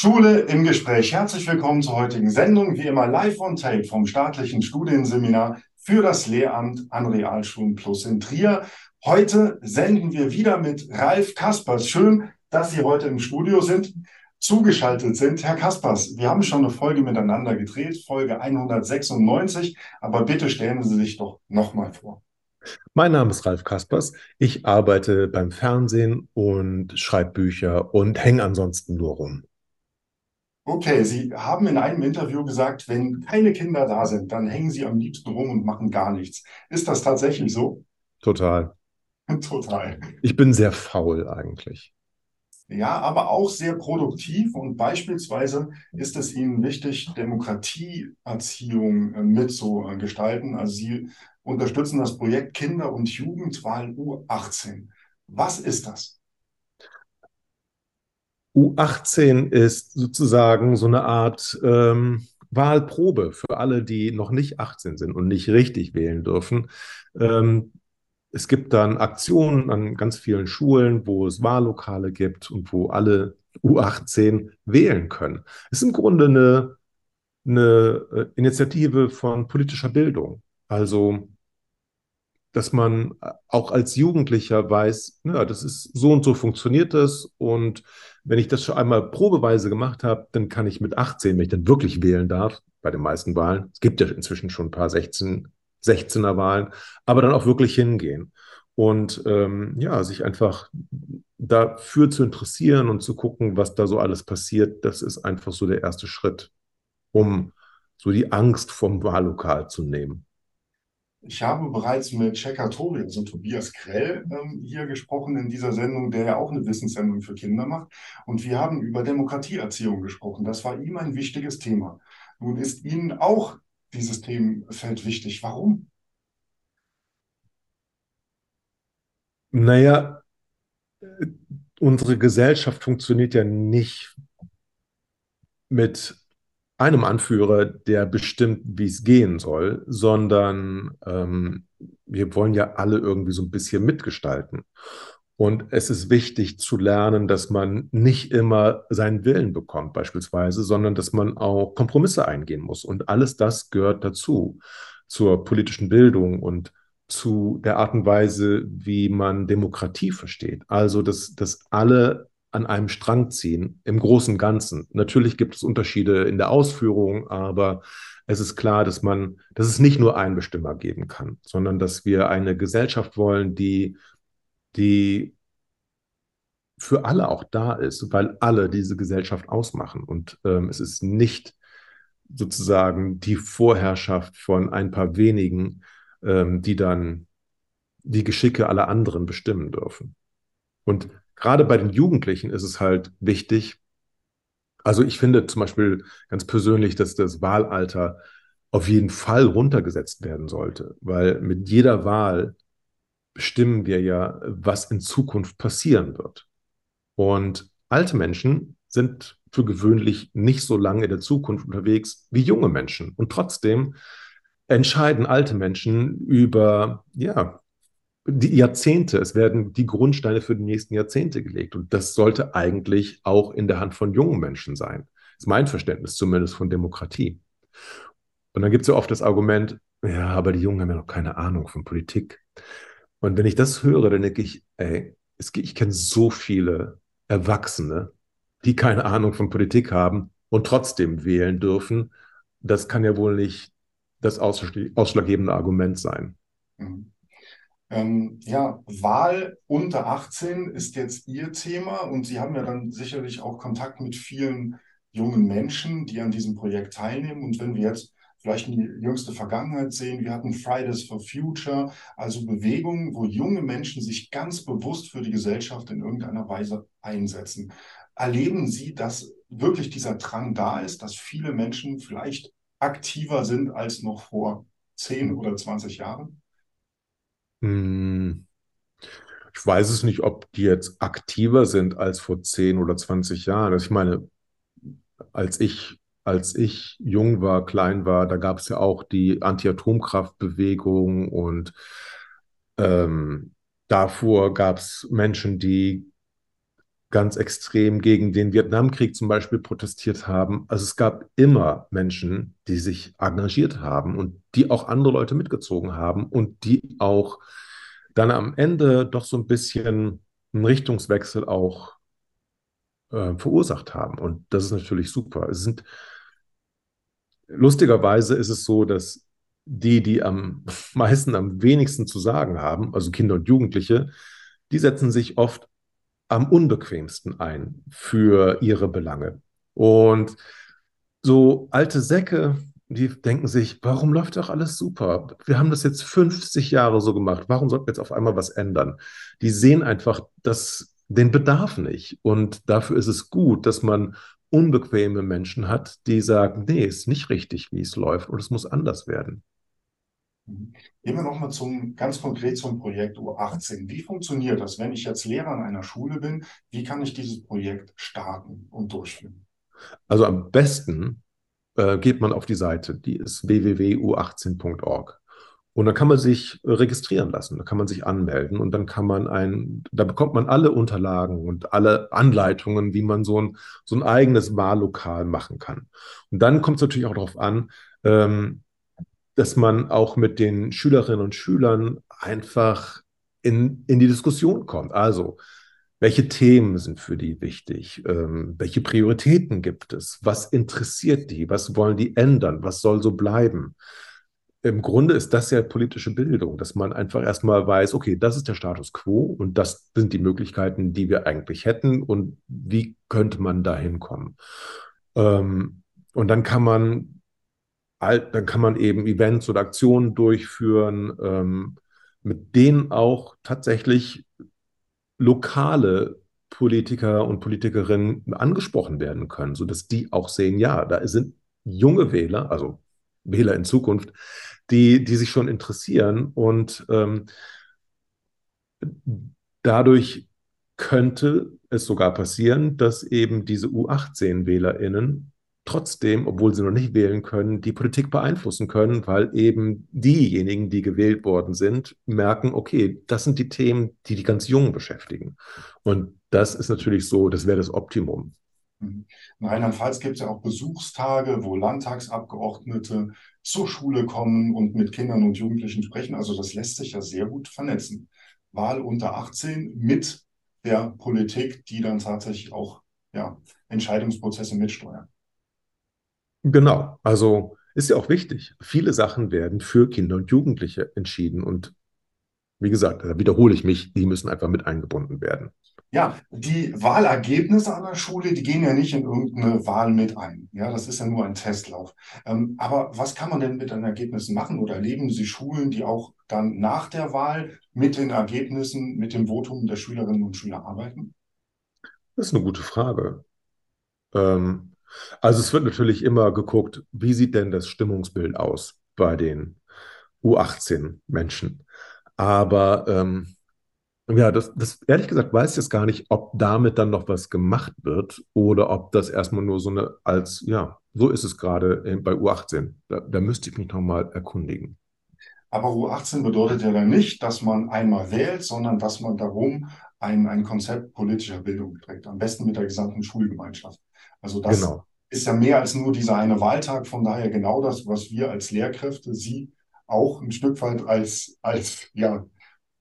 Schule im Gespräch. Herzlich willkommen zur heutigen Sendung, wie immer live on tape vom staatlichen Studienseminar für das Lehramt an Realschulen Plus in Trier. Heute senden wir wieder mit Ralf Kaspers. Schön, dass Sie heute im Studio sind, zugeschaltet sind. Herr Kaspers, wir haben schon eine Folge miteinander gedreht, Folge 196, aber bitte stellen Sie sich doch nochmal vor. Mein Name ist Ralf Kaspers. Ich arbeite beim Fernsehen und schreibe Bücher und hänge ansonsten nur rum. Okay, Sie haben in einem Interview gesagt, wenn keine Kinder da sind, dann hängen Sie am liebsten rum und machen gar nichts. Ist das tatsächlich so? Total. Total. Ich bin sehr faul eigentlich. Ja, aber auch sehr produktiv und beispielsweise ist es Ihnen wichtig, Demokratieerziehung äh, mitzugestalten. Also Sie unterstützen das Projekt Kinder- und Jugendwahl U18. Was ist das? U18 ist sozusagen so eine Art ähm, Wahlprobe für alle, die noch nicht 18 sind und nicht richtig wählen dürfen. Ähm, es gibt dann Aktionen an ganz vielen Schulen, wo es Wahllokale gibt und wo alle U18 wählen können. Es ist im Grunde eine, eine äh, Initiative von politischer Bildung. Also dass man auch als Jugendlicher weiß, ja, das ist so und so funktioniert das. Und wenn ich das schon einmal probeweise gemacht habe, dann kann ich mit 18, wenn ich dann wirklich wählen darf, bei den meisten Wahlen, es gibt ja inzwischen schon ein paar 16, 16er Wahlen, aber dann auch wirklich hingehen. Und ähm, ja, sich einfach dafür zu interessieren und zu gucken, was da so alles passiert, das ist einfach so der erste Schritt, um so die Angst vom Wahllokal zu nehmen. Ich habe bereits mit Checker Tori, also Tobias Krell, ähm, hier gesprochen in dieser Sendung, der ja auch eine Wissenssendung für Kinder macht. Und wir haben über Demokratieerziehung gesprochen. Das war ihm ein wichtiges Thema. Nun ist Ihnen auch dieses Themenfeld wichtig. Warum? Naja, unsere Gesellschaft funktioniert ja nicht mit einem Anführer, der bestimmt, wie es gehen soll, sondern ähm, wir wollen ja alle irgendwie so ein bisschen mitgestalten. Und es ist wichtig zu lernen, dass man nicht immer seinen Willen bekommt, beispielsweise, sondern dass man auch Kompromisse eingehen muss. Und alles das gehört dazu, zur politischen Bildung und zu der Art und Weise, wie man Demokratie versteht. Also, dass, dass alle an einem Strang ziehen, im großen Ganzen. Natürlich gibt es Unterschiede in der Ausführung, aber es ist klar, dass man, dass es nicht nur einen Bestimmer geben kann, sondern dass wir eine Gesellschaft wollen, die, die für alle auch da ist, weil alle diese Gesellschaft ausmachen. Und ähm, es ist nicht sozusagen die Vorherrschaft von ein paar wenigen, ähm, die dann die Geschicke aller anderen bestimmen dürfen. Und gerade bei den Jugendlichen ist es halt wichtig. Also ich finde zum Beispiel ganz persönlich, dass das Wahlalter auf jeden Fall runtergesetzt werden sollte, weil mit jeder Wahl bestimmen wir ja, was in Zukunft passieren wird. Und alte Menschen sind für gewöhnlich nicht so lange in der Zukunft unterwegs wie junge Menschen. Und trotzdem entscheiden alte Menschen über, ja, die Jahrzehnte, es werden die Grundsteine für die nächsten Jahrzehnte gelegt. Und das sollte eigentlich auch in der Hand von jungen Menschen sein. Das ist mein Verständnis zumindest von Demokratie. Und dann gibt es ja oft das Argument, ja, aber die Jungen haben ja noch keine Ahnung von Politik. Und wenn ich das höre, dann denke ich, ey, es, ich kenne so viele Erwachsene, die keine Ahnung von Politik haben und trotzdem wählen dürfen. Das kann ja wohl nicht das ausschlaggebende Argument sein. Mhm. Ähm, ja, Wahl unter 18 ist jetzt Ihr Thema und Sie haben ja dann sicherlich auch Kontakt mit vielen jungen Menschen, die an diesem Projekt teilnehmen. Und wenn wir jetzt vielleicht in die jüngste Vergangenheit sehen, wir hatten Fridays for Future, also Bewegungen, wo junge Menschen sich ganz bewusst für die Gesellschaft in irgendeiner Weise einsetzen. Erleben Sie, dass wirklich dieser Drang da ist, dass viele Menschen vielleicht aktiver sind als noch vor 10 oder 20 Jahren? Hm. Ich weiß es nicht, ob die jetzt aktiver sind als vor 10 oder 20 Jahren. Also ich meine, als ich, als ich jung war, klein war, da gab es ja auch die Anti-Atomkraftbewegung und ähm, davor gab es Menschen, die ganz extrem gegen den Vietnamkrieg zum Beispiel protestiert haben. Also es gab immer Menschen, die sich engagiert haben und die auch andere Leute mitgezogen haben und die auch dann am Ende doch so ein bisschen einen Richtungswechsel auch äh, verursacht haben. Und das ist natürlich super. Es sind lustigerweise ist es so, dass die, die am meisten, am wenigsten zu sagen haben, also Kinder und Jugendliche, die setzen sich oft am unbequemsten ein für ihre Belange. Und so alte Säcke, die denken sich, warum läuft doch alles super? Wir haben das jetzt 50 Jahre so gemacht. Warum sollten wir jetzt auf einmal was ändern? Die sehen einfach das, den Bedarf nicht. Und dafür ist es gut, dass man unbequeme Menschen hat, die sagen, nee, ist nicht richtig, wie es läuft und es muss anders werden. Gehen wir nochmal zum, ganz konkret zum Projekt U18. Wie funktioniert das, wenn ich jetzt Lehrer an einer Schule bin? Wie kann ich dieses Projekt starten und durchführen? Also am besten äh, geht man auf die Seite, die ist www.u18.org. Und dann kann man sich registrieren lassen, da kann man sich anmelden und dann kann man ein, da bekommt man alle Unterlagen und alle Anleitungen, wie man so ein, so ein eigenes Wahllokal machen kann. Und dann kommt es natürlich auch darauf an, ähm, dass man auch mit den Schülerinnen und Schülern einfach in, in die Diskussion kommt. Also, welche Themen sind für die wichtig? Ähm, welche Prioritäten gibt es? Was interessiert die? Was wollen die ändern? Was soll so bleiben? Im Grunde ist das ja politische Bildung, dass man einfach erstmal weiß, okay, das ist der Status quo und das sind die Möglichkeiten, die wir eigentlich hätten und wie könnte man da hinkommen? Ähm, und dann kann man dann kann man eben Events oder Aktionen durchführen, ähm, mit denen auch tatsächlich lokale Politiker und Politikerinnen angesprochen werden können, sodass die auch sehen, ja, da sind junge Wähler, also Wähler in Zukunft, die, die sich schon interessieren und ähm, dadurch könnte es sogar passieren, dass eben diese U18-WählerInnen trotzdem, obwohl sie noch nicht wählen können, die Politik beeinflussen können, weil eben diejenigen, die gewählt worden sind, merken, okay, das sind die Themen, die die ganz Jungen beschäftigen. Und das ist natürlich so, das wäre das Optimum. In Rheinland-Pfalz gibt es ja auch Besuchstage, wo Landtagsabgeordnete zur Schule kommen und mit Kindern und Jugendlichen sprechen. Also das lässt sich ja sehr gut vernetzen. Wahl unter 18 mit der Politik, die dann tatsächlich auch ja, Entscheidungsprozesse mitsteuert. Genau, also ist ja auch wichtig. Viele Sachen werden für Kinder und Jugendliche entschieden. Und wie gesagt, da wiederhole ich mich, die müssen einfach mit eingebunden werden. Ja, die Wahlergebnisse an der Schule, die gehen ja nicht in irgendeine Wahl mit ein. Ja, das ist ja nur ein Testlauf. Ähm, aber was kann man denn mit den Ergebnissen machen? Oder erleben Sie Schulen, die auch dann nach der Wahl mit den Ergebnissen, mit dem Votum der Schülerinnen und Schüler arbeiten? Das ist eine gute Frage. Ähm, also es wird natürlich immer geguckt, wie sieht denn das Stimmungsbild aus bei den U18-Menschen. Aber ähm, ja, das, das ehrlich gesagt weiß ich jetzt gar nicht, ob damit dann noch was gemacht wird oder ob das erstmal nur so eine als, ja, so ist es gerade bei U18. Da, da müsste ich mich nochmal erkundigen. Aber U18 bedeutet ja dann nicht, dass man einmal wählt, sondern dass man darum ein, ein Konzept politischer Bildung trägt. Am besten mit der gesamten Schulgemeinschaft. Also das genau. ist ja mehr als nur dieser eine Wahltag. Von daher genau das, was wir als Lehrkräfte, Sie auch ein Stück weit als, als ja,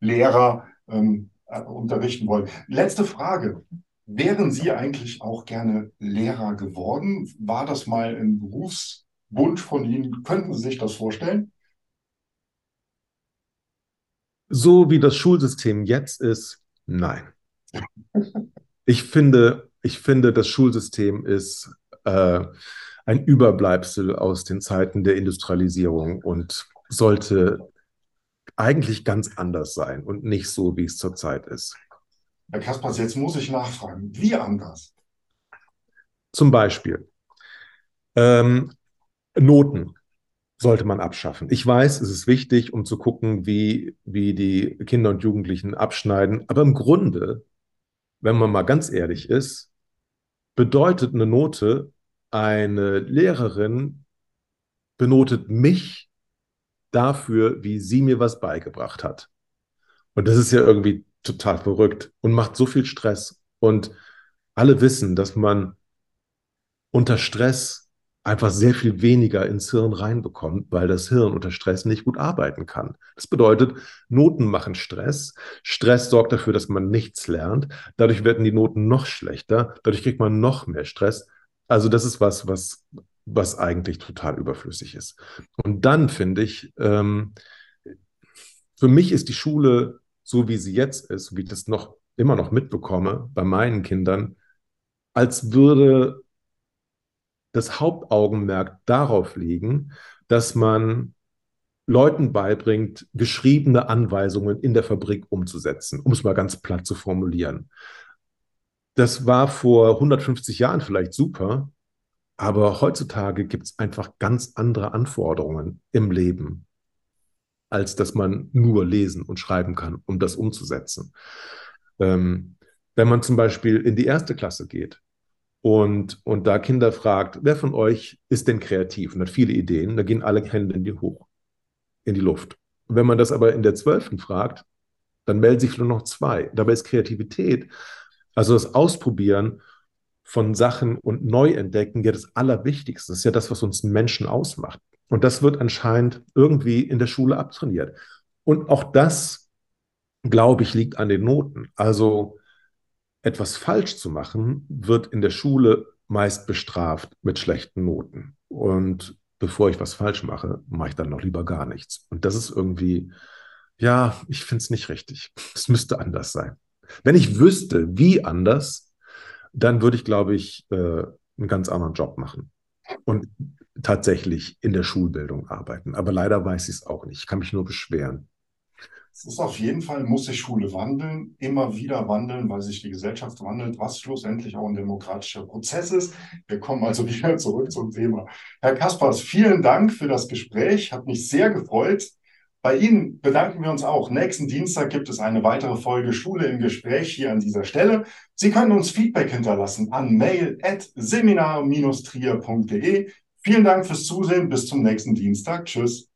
Lehrer ähm, äh, unterrichten wollen. Letzte Frage. Wären Sie eigentlich auch gerne Lehrer geworden? War das mal ein Berufswunsch von Ihnen? Könnten Sie sich das vorstellen? So wie das Schulsystem jetzt ist, nein. Ich finde, ich finde, das Schulsystem ist äh, ein Überbleibsel aus den Zeiten der Industrialisierung und sollte eigentlich ganz anders sein und nicht so, wie es zurzeit ist. Herr Kaspers, jetzt muss ich nachfragen. Wie anders? Zum Beispiel ähm, Noten sollte man abschaffen. Ich weiß, es ist wichtig, um zu gucken, wie, wie die Kinder und Jugendlichen abschneiden. Aber im Grunde, wenn man mal ganz ehrlich ist, bedeutet eine Note, eine Lehrerin benotet mich dafür, wie sie mir was beigebracht hat. Und das ist ja irgendwie total verrückt und macht so viel Stress. Und alle wissen, dass man unter Stress einfach sehr viel weniger ins Hirn reinbekommt, weil das Hirn unter Stress nicht gut arbeiten kann. Das bedeutet, Noten machen Stress. Stress sorgt dafür, dass man nichts lernt. Dadurch werden die Noten noch schlechter. Dadurch kriegt man noch mehr Stress. Also das ist was, was, was eigentlich total überflüssig ist. Und dann finde ich, ähm, für mich ist die Schule, so wie sie jetzt ist, wie ich das noch immer noch mitbekomme bei meinen Kindern, als würde das Hauptaugenmerk darauf liegen, dass man Leuten beibringt, geschriebene Anweisungen in der Fabrik umzusetzen, um es mal ganz platt zu formulieren. Das war vor 150 Jahren vielleicht super, aber heutzutage gibt es einfach ganz andere Anforderungen im Leben, als dass man nur lesen und schreiben kann, um das umzusetzen. Ähm, wenn man zum Beispiel in die erste Klasse geht, und, und da Kinder fragt, wer von euch ist denn kreativ und hat viele Ideen, da gehen alle Hände in die hoch, in die Luft. Und wenn man das aber in der Zwölften fragt, dann melden sich nur noch zwei. Dabei ist Kreativität, also das Ausprobieren von Sachen und Neuentdecken, ja das Allerwichtigste. Das ist ja das, was uns Menschen ausmacht. Und das wird anscheinend irgendwie in der Schule abtrainiert. Und auch das, glaube ich, liegt an den Noten. Also etwas falsch zu machen, wird in der Schule meist bestraft mit schlechten Noten. Und bevor ich was falsch mache, mache ich dann noch lieber gar nichts. Und das ist irgendwie, ja, ich finde es nicht richtig. Es müsste anders sein. Wenn ich wüsste, wie anders, dann würde ich, glaube ich, äh, einen ganz anderen Job machen und tatsächlich in der Schulbildung arbeiten. Aber leider weiß ich es auch nicht. Ich kann mich nur beschweren. Es ist auf jeden Fall, muss sich Schule wandeln, immer wieder wandeln, weil sich die Gesellschaft wandelt, was schlussendlich auch ein demokratischer Prozess ist. Wir kommen also wieder zurück zum Thema. Herr Kaspers, vielen Dank für das Gespräch, hat mich sehr gefreut. Bei Ihnen bedanken wir uns auch. Nächsten Dienstag gibt es eine weitere Folge Schule im Gespräch hier an dieser Stelle. Sie können uns Feedback hinterlassen an mail.seminar-trier.de. Vielen Dank fürs Zusehen. Bis zum nächsten Dienstag. Tschüss.